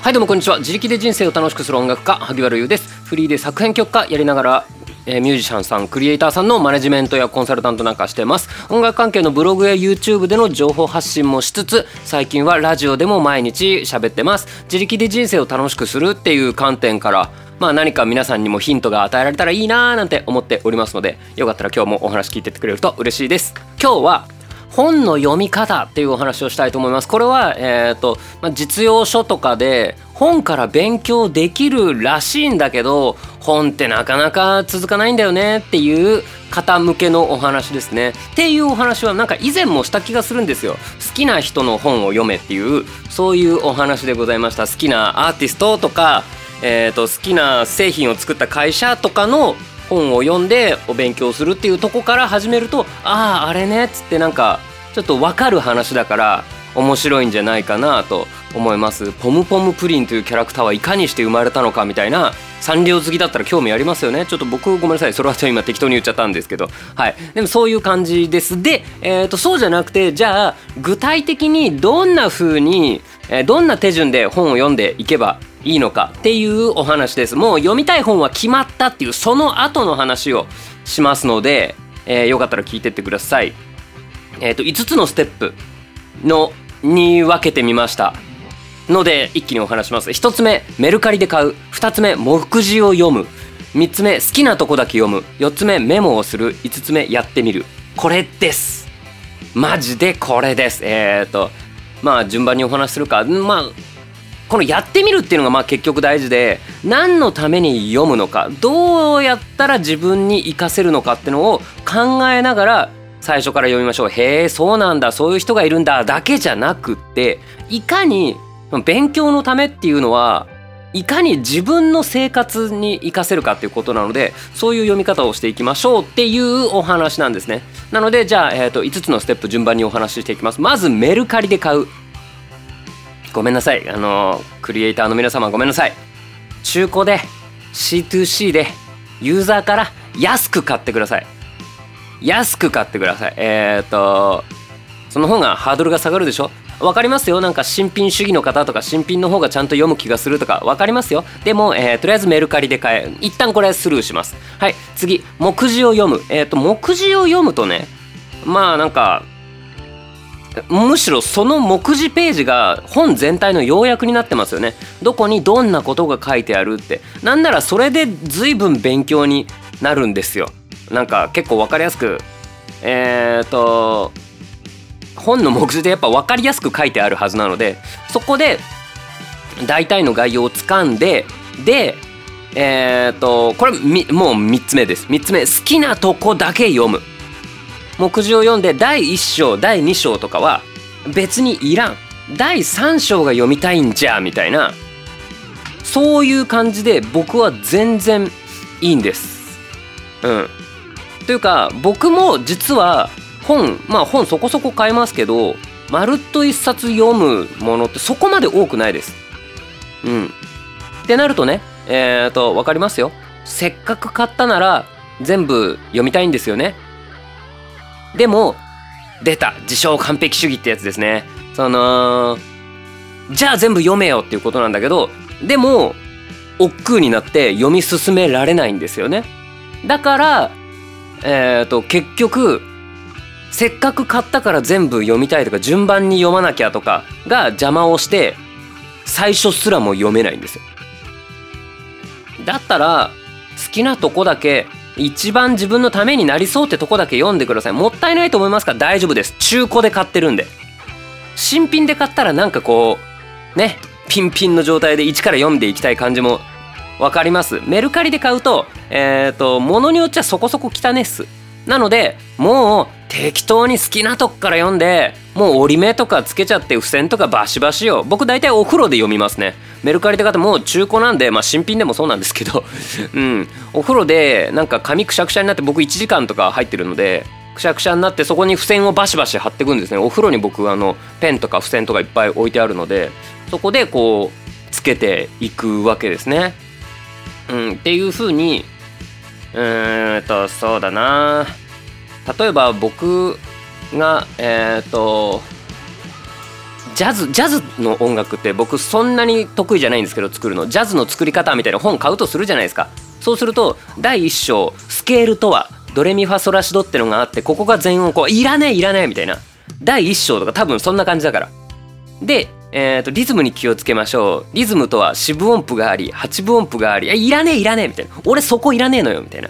はいどうもこんにちは。自力で人生を楽しくする音楽家萩原優です。フリーで作編曲家やりながらえーミュージシャンさんクリエイターさんのマネジメントやコンサルタントなんかしてます。音楽関係のブログや YouTube での情報発信もしつつ最近はラジオでも毎日喋ってます。自力で人生を楽しくするっていう観点からまあ何か皆さんにもヒントが与えられたらいいなーなんて思っておりますのでよかったら今日もお話聞いてってくれると嬉しいです。今日は本の読み方っていうお話をしたいと思います。これは、えーとまあ、実用書とかで本から勉強できるらしいんだけど本ってなかなか続かないんだよねっていう方向けのお話ですね。っていうお話はなんか以前もした気がするんですよ。好きな人の本を読めっていうそういうお話でございました。好きなアーティストとか、えー、と好きな製品を作った会社とかの本を読んでお勉強するっていうとこから始めるとあああれねっつってなんかちょっと分かる話だから面白いんじゃないかなと思います。ポムポムプリンというキャラクターはいかにして生まれたのかみたいなサンリオ好きだったら興味ありますよね。ちょっと僕ごめんなさいそれはちょっと今適当に言っちゃったんですけど。はい。でもそういう感じです。で、えー、とそうじゃなくてじゃあ具体的にどんな風に、えーどんな手順で本を読んでいけばいいのかっていうお話です。もう読みたい本は決まったっていうその後の話をしますので、えーよかったら聞いてってください。えー、と5つのステップのに分けてみました。ので一気にお話します。1つ目メルカリで買う。2つ目目次を読む。3つ目好きなとこだけ読む。4つ目メモをする。5つ目やってみる。これです。マジでこれです。えっ、とまあ順番にお話しするか。まあこのやってみるっていうのがまあ結局大事で何のために読むのかどうやったら自分に活かせるのかっていうのを考えながら最初から読みましょう。へえそうなんだそういう人がいるんだだけじゃなくっていかに勉強のためっていうのはいかに自分の生活に活かせるかっていうことなのでそういう読み方をしていきましょうっていうお話なんですね。なのでじゃあ、えー、と5つのステップ順番にお話ししていきます。まずメルカリで買う。ごめんなさい。あのクリエイターの皆様ごめんなさい。中古で C2C でユーザーから安く買ってください。安く買ってください。えっ、とその方がハードルが下がるでしょ？わかりますよ。なんか新品主義の方とか新品の方がちゃんと読む気がするとかわかりますよ。でも、えーとりあえずメルカリで買え一旦これスルーします。はい。次目次を読む。えっ、と目次を読むとねまあなんかむしろその目次ページが本全体の要約になってますよね。どこにどんなことが書いてあるって。なんならそれで随分勉強になるんですよ。なんか結構分かりやすくえっ、と本の目次でやっぱ分かりやすく書いてあるはずなのでそこで大体の概要をつかんででえっ、とこれもう3つ目です。3つ目好きなとこだけ読む。目次を読んで第1章第2章とかは別にいらん。第3章が読みたいんじゃみたいな。そういう感じで僕は全然いいんです。うん。というか僕も実は本まあ本そこそこ買いますけどまるっと一冊読むものってそこまで多くないです。うん。ってなるとねえっ、と分かりますよ。せっかく買ったなら全部読みたいんですよね。でも出た。自称完璧主義ってやつですね。そのじゃあ全部読めよっていうことなんだけどでも億劫になって読み進められないんですよね。だからえっ、と結局せっかく買ったから全部読みたいとか順番に読まなきゃとかが邪魔をして最初すらも読めないんですよ。だったら好きなとこだけ一番自分のためになりそうってとこだけ読んでください。もったいないと思いますから大丈夫です。中古で買ってるんで。新品で買ったらなんかこうねピンピンの状態で一から読んでいきたい感じも分かります。メルカリで買うとえっ、と物によっちゃそこそこ汚ねっす。なのでもう適当に好きなとこから読んでもう折り目とかつけちゃって付箋とかバシバシよ。僕大体お風呂で読みますね。メルカリで買ってもう中古なんでまあ新品でもそうなんですけど。うん。お風呂でなんか紙くしゃくしゃになって僕1時間とか入ってるのでくしゃくしゃになってそこに付箋をバシバシ貼っていくんですね。お風呂に僕あのペンとか付箋とかいっぱい置いてあるのでそこでこうつけていくわけですね。うん。っていう風にーんとそうだな。例えば僕がえっ、とジャズジャズの音楽って僕そんなに得意じゃないんですけど作るの。ジャズの作り方みたいな本買うとするじゃないですか。そうすると第1章スケールとはドレミファソラシドってのがあってここが全音こういらねえいらねえみたいな。第1章とか多分そんな感じだから。でえーと、リズムに気をつけましょう。リズムとは四分音符があり八分音符がありいらねえいらねえみたいな。俺そこいらねえのよみたいな。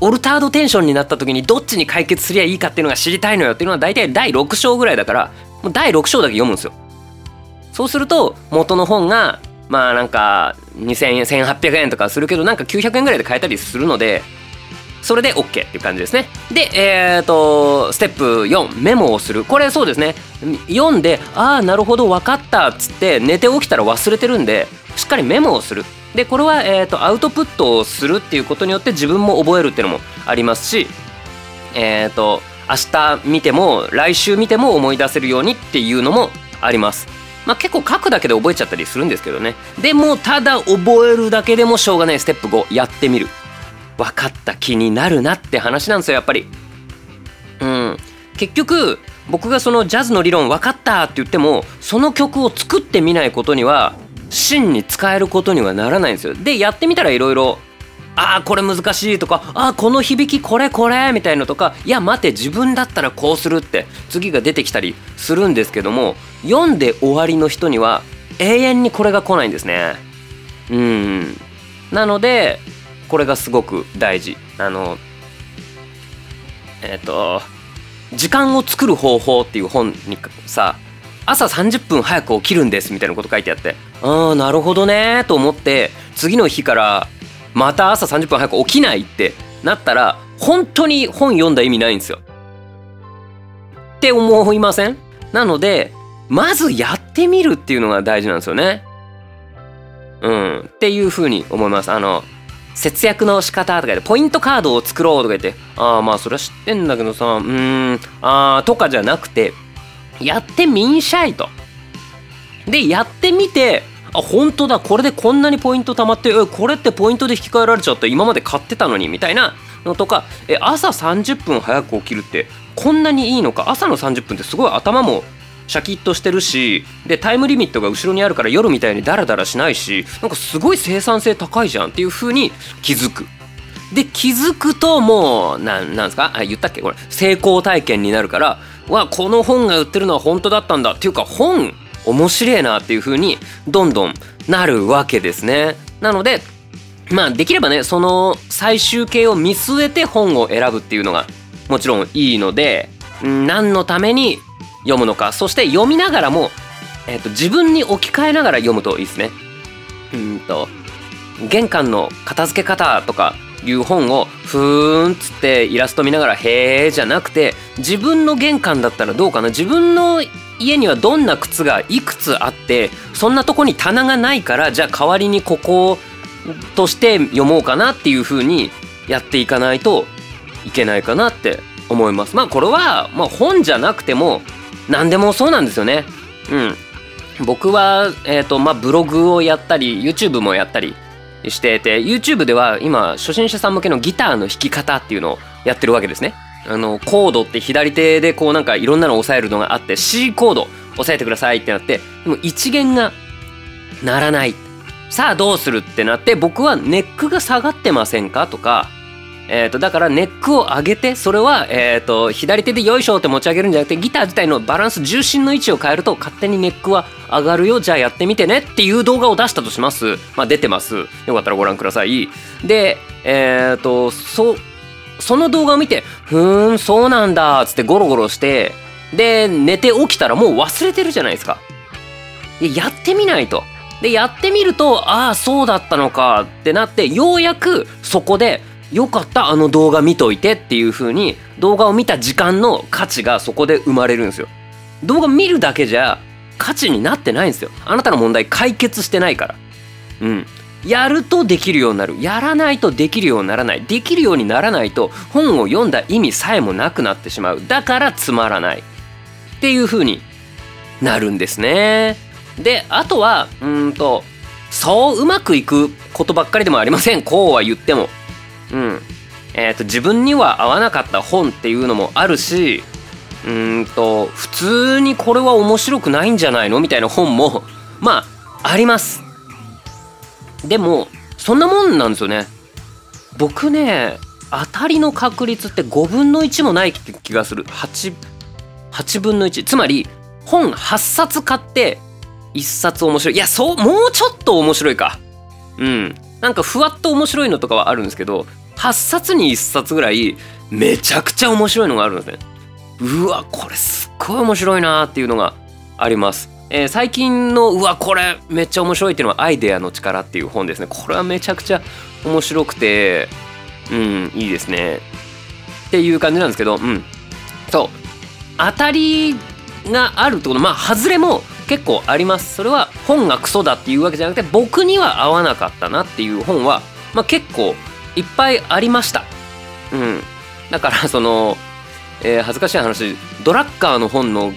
オルタードテンションになった時にどっちに解決すりゃいいかっていうのが知りたいのよっていうのは大体第6章ぐらいだからもう第6章だけ読むんですよ。そうすると元の本がまあなんか2000円1800円とかするけどなんか900円ぐらいで買えたりするのでそれで OK っていう感じですね。でえっ、ー、とステップ4メモをする。これそうですね。読んでああなるほど分かったっつって寝て起きたら忘れてるんでしっかりメモをする。でこれは、えーと、アウトプットをするっていうことによって自分も覚えるっていうのもありますしえっ、ー、と明日見ても来週見ても思い出せるようにっていうのもあります。まあ結構書くだけで覚えちゃったりするんですけどね。でもただ覚えるだけでもしょうがない。ステップ5やってみる。分かった気になるなって話なんですよやっぱり。うん。結局僕がそのジャズの理論分かったって言ってもその曲を作ってみないことには真に使えることにはならないんですよ。でやってみたらいろいろああこれ難しいとかああこの響きこれこれみたいのとかいや待て自分だったらこうするって次が出てきたりするんですけども読んで終わりの人には永遠にこれが来ないんですね。うん。なのでこれがすごく大事あのえっ、ー、と時間を作る方法っていう本にさ朝30分早く起きるんですみたいなこと書いてあってああなるほどねと思って次の日からまた朝30分早く起きないってなったら本当に本読んだ意味ないんですよ。って思いません？なのでまずやってみるっていうのが大事なんですよね。うん。っていうふうに思います。あの節約の仕方とか言ってポイントカードを作ろうとか言ってああまあそれは知ってんだけどさうんああとかじゃなくてやってみんしゃいと。でやってみてあ本当だこれでこんなにポイント貯まってえこれってポイントで引き換えられちゃった今まで買ってたのにみたいなのとかえ朝30分早く起きるってこんなにいいのか朝の30分ってすごい頭もシャキッとしてるしでタイムリミットが後ろにあるから夜みたいにダラダラしないしなんかすごい生産性高いじゃんっていう風に気づく。で気づくともうななんですか？あ言ったっけ？これ成功体験になるからわこの本が売ってるのは本当だったんだっていうか本面白いなっていう風にどんどんなるわけですね。なのでまあできればねその最終形を見据えて本を選ぶっていうのがもちろんいいので何のために読むのかそして読みながらも、えーと、自分に置き換えながら読むといいですね。うんと玄関の片付け方とかいう本をふーんっつってイラスト見ながらへーじゃなくて自分の玄関だったらどうかな自分の家にはどんな靴がいくつあってそんなとこに棚がないからじゃあ代わりにこことして読もうかなっていう風にやっていかないといけないかなって思います。まあこれは、まあ、本じゃなくても何でもそうなんですよね。うん。僕は、えっ、ー、と、まあブログをやったり YouTube もやったりしてて YouTube では今初心者さん向けのギターの弾き方っていうのをやってるわけですね。あのコードって左手でこうなんかいろんなのを押さえるのがあって C コード押さえてくださいってなってでも一弦が鳴らないさあどうするってなって僕はネックが下がってませんかとかえーと、だからネックを上げてそれは、えーと、左手でよいしょって持ち上げるんじゃなくてギター自体のバランス重心の位置を変えると勝手にネックは上がるよじゃあやってみてねっていう動画を出したとします。まあ出てます。よかったらご覧ください。でえっ、ー、とそその動画を見てふーんそうなんだっつってゴロゴロしてで寝て起きたらもう忘れてるじゃないですか。やってみないと。でやってみるとああそうだったのかってなってようやくそこでよかったあの動画見といてっていう風に動画を見た時間の価値がそこで生まれるんですよ。動画見るだけじゃ価値になってないんですよ。あなたの問題解決してないから。うん。やるとできるようになる。やらないとできるようにならない。できるようにならないと本を読んだ意味さえもなくなってしまう。だからつまらない。っていう風になるんですね。であとはうんとそううまくいくことばっかりでもありません。こうは言っても。うん。えーと、自分には合わなかった本っていうのもあるしうんと普通にこれは面白くないんじゃないの？みたいな本も まああります。でもそんなもんなんですよね。僕ね当たりの確率って5分の1もない気がする。8, 8分の1つまり本8冊買って1冊面白い。いやそうもうちょっと面白いか。うん。なんかふわっと面白いのとかはあるんですけど8冊に1冊ぐらいめちゃくちゃ面白いのがあるんですね。うわこれすっごい面白いなっていうのがあります。えー、最近のうわこれめっちゃ面白いっていうのは「アイデアの力」っていう本ですね。これはめちゃくちゃ面白くてうんいいですね。っていう感じなんですけどうん。そう。当たりがあるってこと。まあ外れも結構あります。それは本がクソだっていうわけじゃなくて僕には合わなかったなっていう本は、まあ、結構いっぱいありました。うん。だからその、えー、恥ずかしい話ドラッカーの本の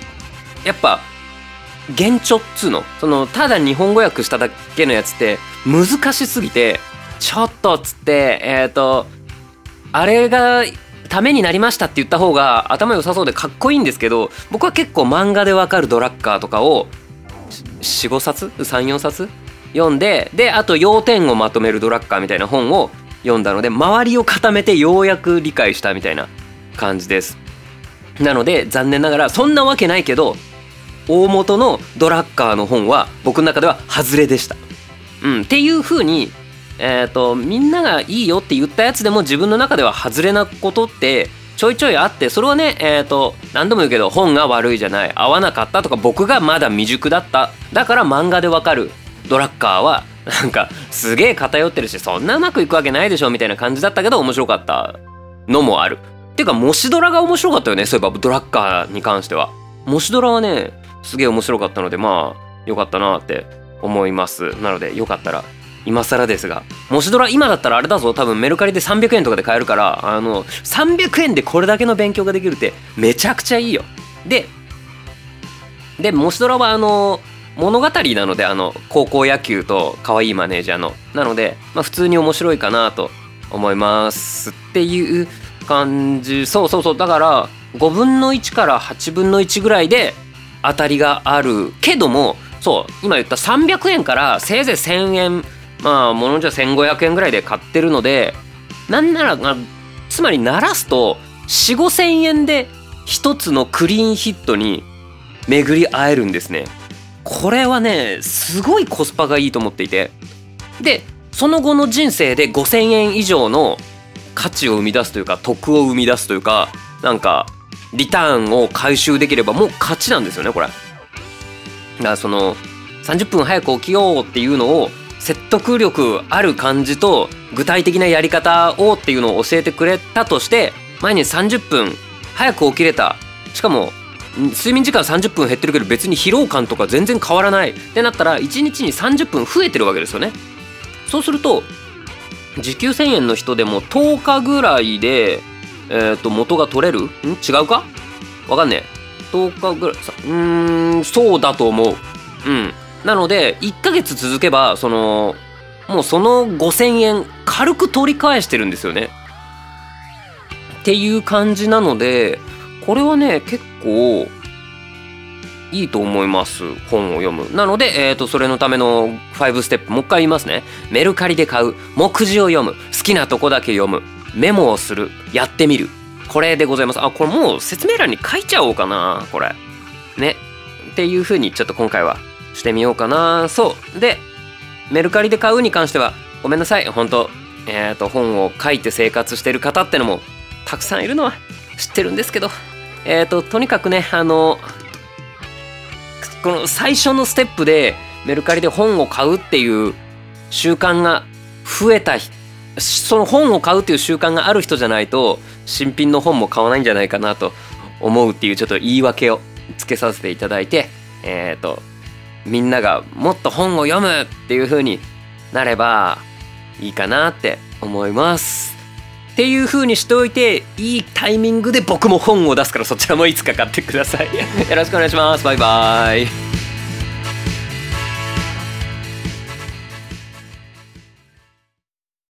やっぱ原著っつうの？そのただ日本語訳しただけのやつって難しすぎてちょっとっつってえっ、ー、とあれがためになりましたって言った方が頭良さそうでかっこいいんですけど僕は結構漫画でわかるドラッカーとかを45冊？34冊？読んでであと要点をまとめるドラッカーみたいな本を読んだので周りを固めてようやく理解したみたいな感じです。なので残念ながらそんなわけないけど大元のドラッカーの本は僕の中では外れでした。うん、っていう風にえーと、みんながいいよって言ったやつでも自分の中では外れなことってちょいちょいあってそれはね、えーと、何度も言うけど本が悪いじゃない合わなかったとか僕がまだ未熟だっただから漫画でわかるドラッカーはなんかすげえ偏ってるしそんなうまくいくわけないでしょみたいな感じだったけど面白かったのもある。っていうか模試ドラが面白かったよねそういえばドラッカーに関しては。模試ドラはねすげえ面白かったのでまあよかったなって思いますなのでよかったら今更ですがもしドラ今だったらあれだぞ多分メルカリで300円とかで買えるからあの300円でこれだけの勉強ができるってめちゃくちゃいいよ。ででもしドラはあの物語なのであの高校野球と可愛いマネージャーの。なので、まあ、普通に面白いかなと思いますっていう感じ。そうそうそう。だから5分の1から8分の1ぐらいで当たりがある。けどもそう今言った300円からせいぜい1,000円まあものじゃ1500円ぐらいで買ってるのでなんならつまり鳴らすと4,5,000円で一つのクリーンヒットに巡り会えるんですね。これはねすごいコスパがいいと思っていてでその後の人生で5,000円以上の価値を生み出すというか得を生み出すというかなんかリターンを回収できればもう勝ちなんですよねこれ。だからその30分早く起きようっていうのを説得力ある感じと具体的なやり方をっていうのを教えてくれたとして毎日30分早く起きれた。しかも睡眠時間30分減ってるけど別に疲労感とか全然変わらない。ってなったら1日に30分増えてるわけですよね。そうすると時給1000円の人でも10日ぐらいでえっ、ー、と元が取れる？ん？違うか？わかんねえ。10日ぐらいさうーんそうだと思う。うん。なので1ヶ月続けばそのもうその5,000円軽く取り返してるんですよね。っていう感じなのでこれはね結構いいと思います本を読む。なので、えーと、それのための5ステップもう一回言いますね。メルカリで買う目次を読む。好きなとこだけ読む。メモをする。やってみる。これでございます。あこれもう説明欄に書いちゃおうかなこれ。ね。っていう風にちょっと今回はしてみようかな。そう。でメルカリで買うに関してはごめんなさい。本当えっ、ー、と本を書いて生活してる方ってのもたくさんいるのは知ってるんですけど。えっ、ー、ととにかくねあのこの最初のステップでメルカリで本を買うっていう習慣が増えたその本を買うっていう習慣がある人じゃないと新品の本も買わないんじゃないかなと思うっていうちょっと言い訳をつけさせていただいてえっ、ー、とみんながもっと本を読むっていう風になればいいかなって思います。っていう風にしておいていいタイミングで僕も本を出すからそちらもいつか買ってください。よろしくお願いします。バイバイ。